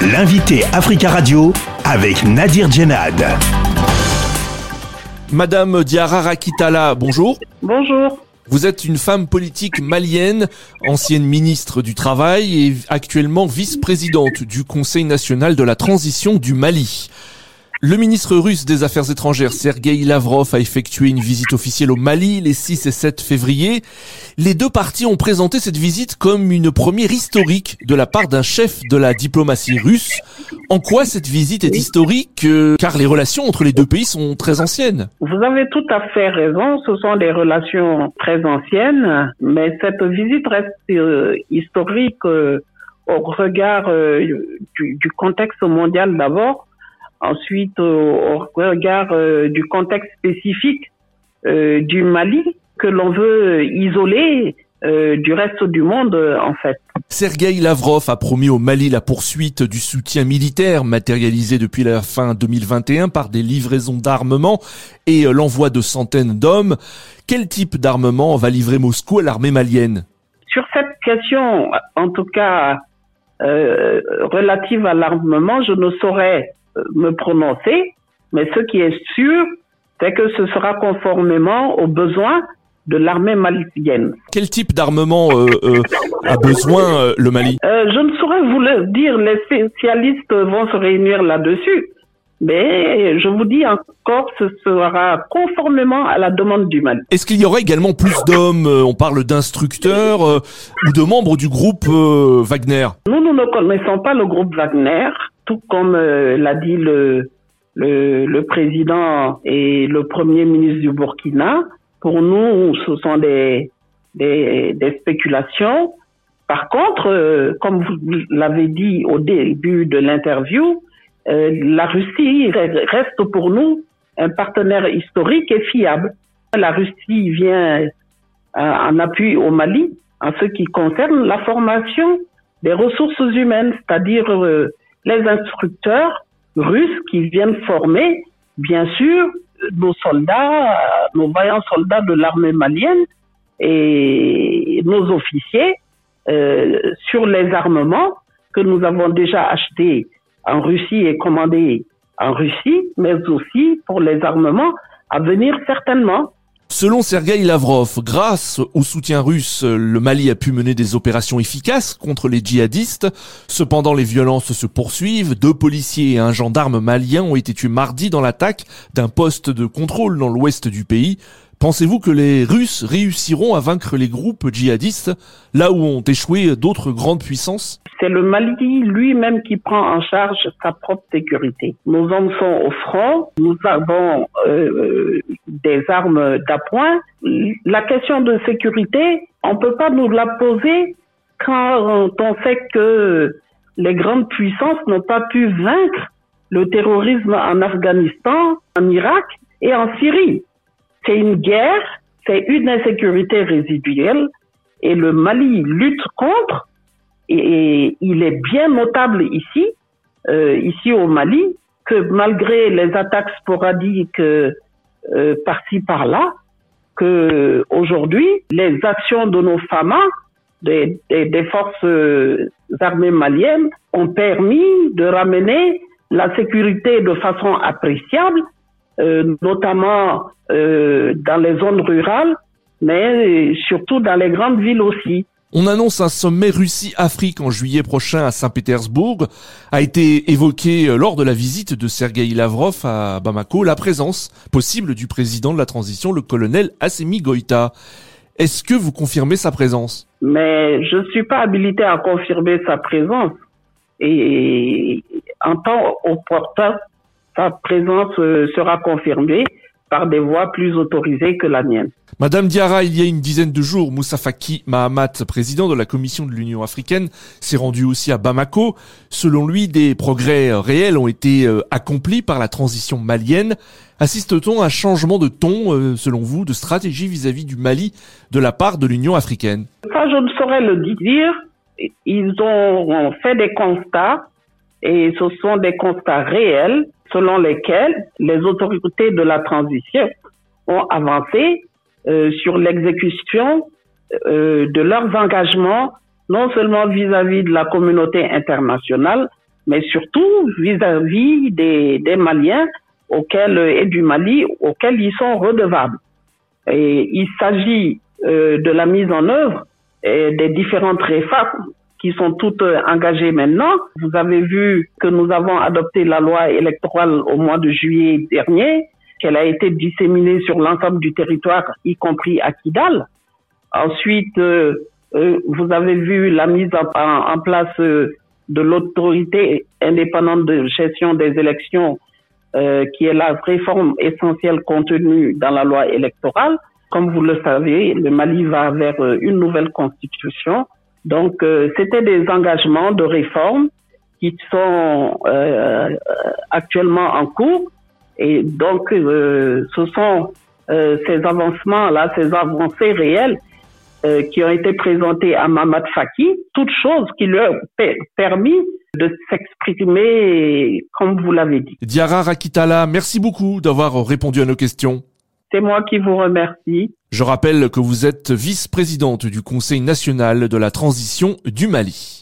L'invité Africa Radio avec Nadir Djenad. Madame Diarra Rakitala, bonjour. Bonjour. Vous êtes une femme politique malienne, ancienne ministre du Travail et actuellement vice-présidente du Conseil national de la transition du Mali. Le ministre russe des Affaires étrangères Sergei Lavrov a effectué une visite officielle au Mali les 6 et 7 février. Les deux parties ont présenté cette visite comme une première historique de la part d'un chef de la diplomatie russe. En quoi cette visite est historique euh, Car les relations entre les deux pays sont très anciennes. Vous avez tout à fait raison, ce sont des relations très anciennes, mais cette visite reste euh, historique euh, au regard du, du contexte mondial d'abord Ensuite, au regard euh, du contexte spécifique euh, du Mali que l'on veut isoler euh, du reste du monde en fait. Sergei Lavrov a promis au Mali la poursuite du soutien militaire matérialisé depuis la fin 2021 par des livraisons d'armement et l'envoi de centaines d'hommes. Quel type d'armement va livrer Moscou à l'armée malienne? Sur cette question, en tout cas euh, relative à l'armement, je ne saurais me prononcer, mais ce qui est sûr, c'est que ce sera conformément aux besoins de l'armée malienne. Quel type d'armement euh, euh, a besoin euh, le Mali? Je ne saurais vous le dire, les spécialistes vont se réunir là-dessus. Mais je vous dis encore, ce sera conformément à la demande du Mali. Est-ce qu'il y aurait également plus d'hommes On parle d'instructeurs ou de membres du groupe Wagner? Nous, nous ne connaissons pas le groupe Wagner tout comme euh, l'a dit le, président et le premier ministre du Burkina, pour nous, ce sont des, des, spéculations. Par contre, euh, comme vous l'avez dit au début de l'interview, euh, la Russie reste pour nous un partenaire historique et fiable. La Russie vient en appui au Mali en ce qui concerne la formation des ressources humaines, c'est-à-dire les instructeurs russes qui viennent former, bien sûr, nos soldats, nos vaillants soldats de l'armée malienne et nos officiers euh, sur les armements que nous avons déjà achetés en Russie et commandés en Russie, mais aussi pour les armements à venir certainement. Selon Sergei Lavrov, grâce au soutien russe, le Mali a pu mener des opérations efficaces contre les djihadistes. Cependant, les violences se poursuivent. Deux policiers et un gendarme malien ont été tués mardi dans l'attaque d'un poste de contrôle dans l'ouest du pays. Pensez-vous que les Russes réussiront à vaincre les groupes djihadistes là où ont échoué d'autres grandes puissances? C'est le Mali lui-même qui prend en charge sa propre sécurité. Nos hommes sont au front, nous avons euh, des armes d'appoint. La question de sécurité, on ne peut pas nous la poser quand on sait que les grandes puissances n'ont pas pu vaincre le terrorisme en Afghanistan, en Irak et en Syrie. C'est une guerre, c'est une insécurité résiduelle et le Mali lutte contre et, il est bien notable ici, euh, ici au Mali, que malgré les attaques sporadiques euh, par-ci par-là, que aujourd'hui les actions de nos femmes, des, des forces euh, armées maliennes, ont permis de ramener la sécurité de façon appréciable euh, notamment euh, dans les zones rurales, mais surtout dans les grandes villes aussi. On annonce un sommet Russie-Afrique en juillet prochain à Saint-Pétersbourg. A été évoqué euh, lors de la visite de Sergei Lavrov à Bamako la présence possible du président de la transition, le colonel Assemi Goïta. Est-ce que vous confirmez sa présence? Mais je ne suis pas habilité à confirmer sa présence. Et en temps opportun, sa présence euh, sera confirmée par des voix plus autorisées que la mienne. Madame Diarra, il y a une dizaine de jours, Moussa Faki Mahamat, président de la Commission de l'Union africaine, s'est rendu aussi à Bamako. Selon lui, des progrès réels ont été euh, accomplis par la transition malienne. Assiste-t-on à un changement de ton, euh, selon vous, de stratégie vis-à-vis du Mali de la part de l'Union africaine? Ça, je ne saurais le dire. Ils ont fait des constats et ce sont des constats réels selon lesquels les autorités de la transition ont avancé euh, sur l'exécution euh, de leurs engagements, non seulement vis-à-vis de la communauté internationale, mais surtout vis-à-vis des, des Maliens auxquels, et du Mali auxquels ils sont redevables. Et il s'agit euh, de la mise en œuvre des différentes réformes qui sont toutes engagées maintenant. Vous avez vu que nous avons adopté la loi électorale au mois de juillet dernier, qu'elle a été disséminée sur l'ensemble du territoire, y compris à Kidal. Ensuite, euh, euh, vous avez vu la mise en, place euh, de l'autorité indépendante de gestion des élections, qui est la réforme essentielle contenue dans la loi électorale. Comme vous le savez, le Mali va vers une nouvelle constitution. Donc, c'était des engagements de réforme qui sont actuellement en cours. Et donc, ce sont ces avancements-là, ces avancées réelles euh, qui ont été présentés à Mamad Faki, toutes choses qui lui ont permis de s'exprimer comme vous l'avez dit. Diara Rakitala, merci beaucoup d'avoir répondu à nos questions. C'est moi qui vous remercie. Je rappelle que vous êtes vice-présidente du Conseil national de la transition du Mali.